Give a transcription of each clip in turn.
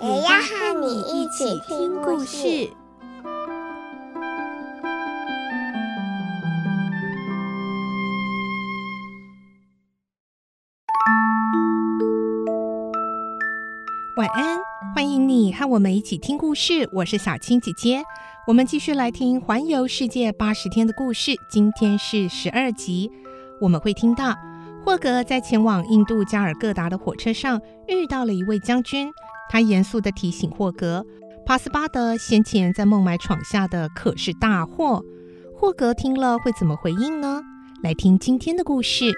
也要和你一起听故事。晚安，欢迎你和我们一起听故事。我是小青姐姐，我们继续来听《环游世界八十天》的故事。今天是十二集，我们会听到霍格在前往印度加尔各答的火车上遇到了一位将军，他严肃地提醒霍格，帕斯巴德先前在孟买闯下的可是大祸。霍格听了会怎么回应呢？来听今天的故事。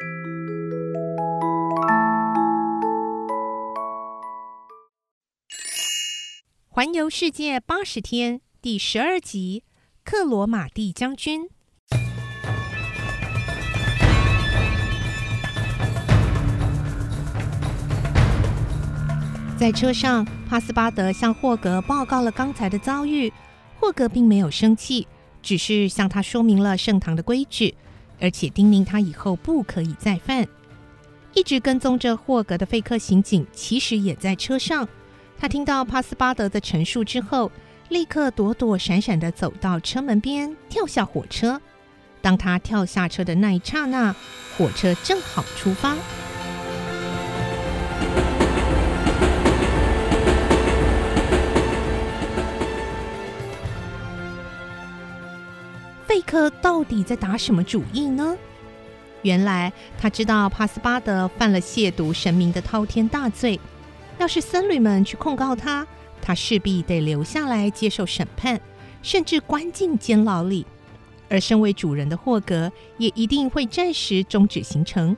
环游世界八十天第十二集：克罗马蒂将军。在车上，帕斯巴德向霍格报告了刚才的遭遇。霍格并没有生气，只是向他说明了圣堂的规矩，而且叮咛他以后不可以再犯。一直跟踪着霍格的费克刑警其实也在车上。他听到帕斯巴德的陈述之后，立刻躲躲闪闪地走到车门边，跳下火车。当他跳下车的那一刹那，火车正好出发。费克到底在打什么主意呢？原来他知道帕斯巴德犯了亵渎神明的滔天大罪。要是僧侣们去控告他，他势必得留下来接受审判，甚至关进监牢里。而身为主人的霍格也一定会暂时终止行程。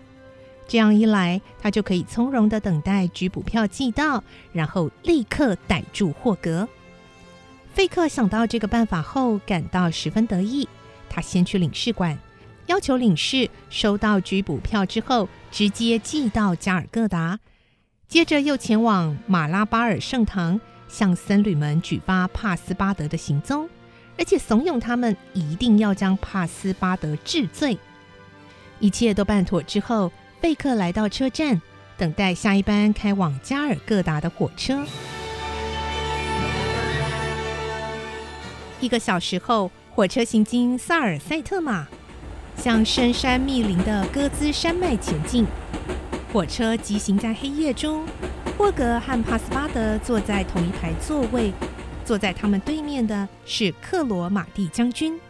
这样一来，他就可以从容地等待拘捕票寄到，然后立刻逮住霍格。费克想到这个办法后，感到十分得意。他先去领事馆，要求领事收到拘捕票之后，直接寄到加尔各答。接着又前往马拉巴尔圣堂，向僧侣们举发帕斯巴德的行踪，而且怂恿他们一定要将帕斯巴德治罪。一切都办妥之后，贝克来到车站，等待下一班开往加尔各答的火车。一个小时后，火车行经萨尔塞特马，向深山密林的戈兹山脉前进。火车疾行在黑夜中，霍格和帕斯巴德坐在同一排座位，坐在他们对面的是克罗马蒂将军。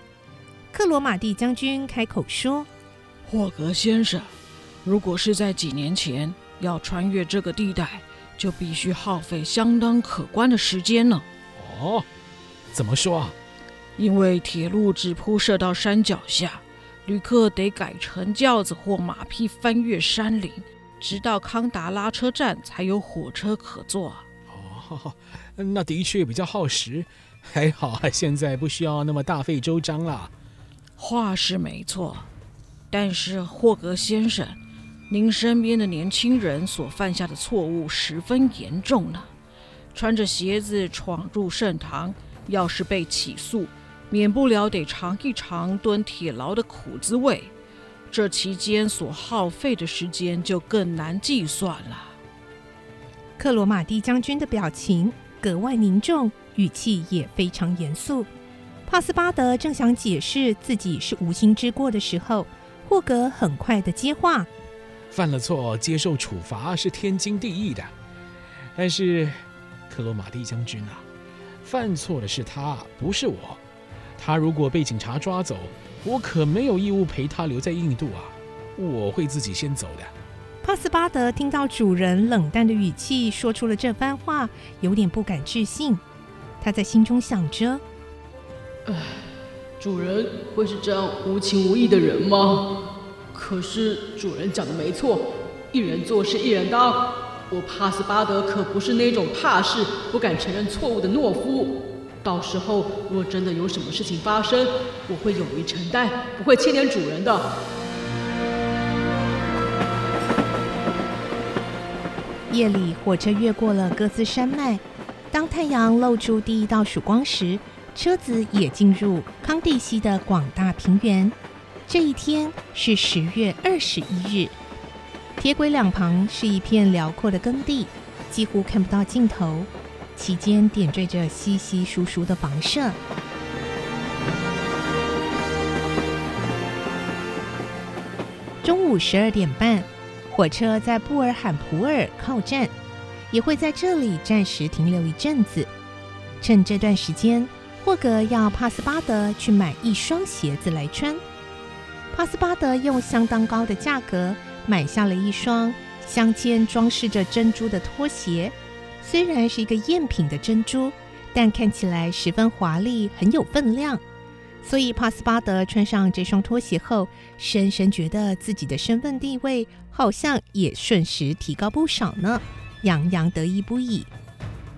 克罗马蒂将军开口说：“霍格先生，如果是在几年前，要穿越这个地带，就必须耗费相当可观的时间了。”哦，怎么说啊？因为铁路只铺设到山脚下，旅客得改乘轿子或马匹翻越山岭。直到康达拉车站才有火车可坐。哦，那的确比较耗时。还好啊，现在不需要那么大费周章了。话是没错，但是霍格先生，您身边的年轻人所犯下的错误十分严重呢。穿着鞋子闯入圣堂，要是被起诉，免不了得尝一尝蹲铁牢的苦滋味。这期间所耗费的时间就更难计算了。克罗马蒂将军的表情格外凝重，语气也非常严肃。帕斯巴德正想解释自己是无心之过的时候，霍格很快的接话：“犯了错，接受处罚是天经地义的。但是，克罗马蒂将军啊，犯错的是他，不是我。他如果被警察抓走，我可没有义务陪他留在印度啊！我会自己先走的。帕斯巴德听到主人冷淡的语气，说出了这番话，有点不敢置信。他在心中想着：“唉，主人会是这样无情无义的人吗？可是主人讲的没错，一人做事一人当。我帕斯巴德可不是那种怕事、不敢承认错误的懦夫。到时候若真的有什么事情发生，我会勇于承担，不会牵连主人的。夜里，火车越过了各自山脉。当太阳露出第一道曙光时，车子也进入康蒂西的广大平原。这一天是十月二十一日。铁轨两旁是一片辽阔的耕地，几乎看不到尽头。其间点缀着稀稀疏疏的房舍。中午十二点半。火车在布尔罕普尔靠站，也会在这里暂时停留一阵子。趁这段时间，霍格要帕斯巴德去买一双鞋子来穿。帕斯巴德用相当高的价格买下了一双镶嵌装饰着珍珠的拖鞋。虽然是一个赝品的珍珠，但看起来十分华丽，很有分量。所以帕斯巴德穿上这双拖鞋后，深深觉得自己的身份地位好像也瞬时提高不少呢，洋洋得意不已。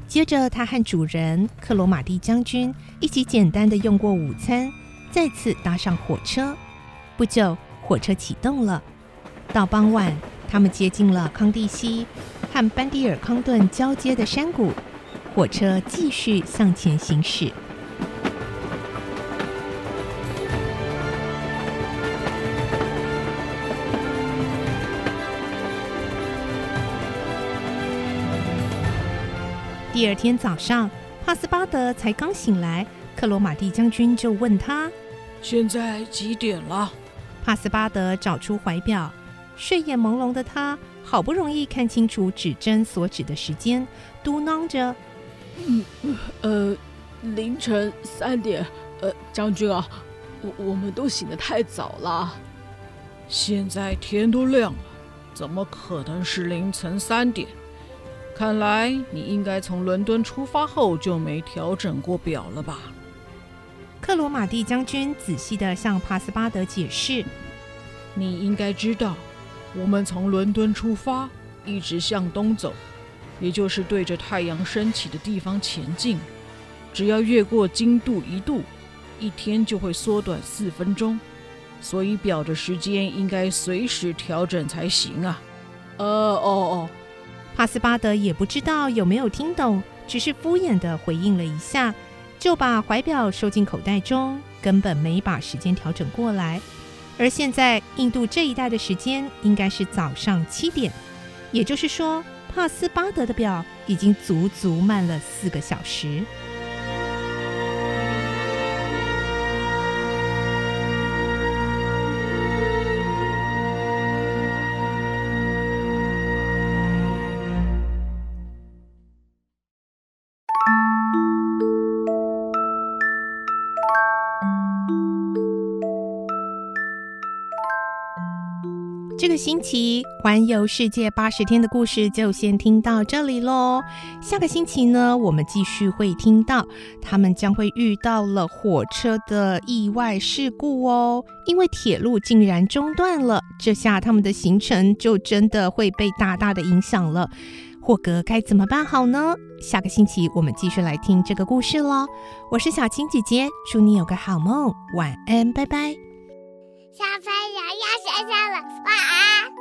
接着，他和主人克罗马蒂将军一起简单的用过午餐，再次搭上火车。不久，火车启动了。到傍晚，他们接近了康蒂西和班迪尔康顿交接的山谷，火车继续向前行驶。第二天早上，帕斯巴德才刚醒来，克罗马蒂将军就问他：“现在几点了？”帕斯巴德找出怀表，睡眼朦胧的他好不容易看清楚指针所指的时间，嘟囔着：“嗯，呃，凌晨三点。呃，将军啊，我我们都醒得太早了。现在天都亮了，怎么可能是凌晨三点？”看来你应该从伦敦出发后就没调整过表了吧？克罗马蒂将军仔细地向帕斯巴德解释：“你应该知道，我们从伦敦出发，一直向东走，也就是对着太阳升起的地方前进。只要越过经度一度，一天就会缩短四分钟。所以表的时间应该随时调整才行啊。”“呃，哦哦。”帕斯巴德也不知道有没有听懂，只是敷衍地回应了一下，就把怀表收进口袋中，根本没把时间调整过来。而现在，印度这一带的时间应该是早上七点，也就是说，帕斯巴德的表已经足足慢了四个小时。这个星期环游世界八十天的故事就先听到这里喽。下个星期呢，我们继续会听到他们将会遇到了火车的意外事故哦，因为铁路竟然中断了，这下他们的行程就真的会被大大的影响了。霍格该怎么办好呢？下个星期我们继续来听这个故事喽。我是小青姐姐，祝你有个好梦，晚安，拜拜。小朋友要睡觉了，晚安。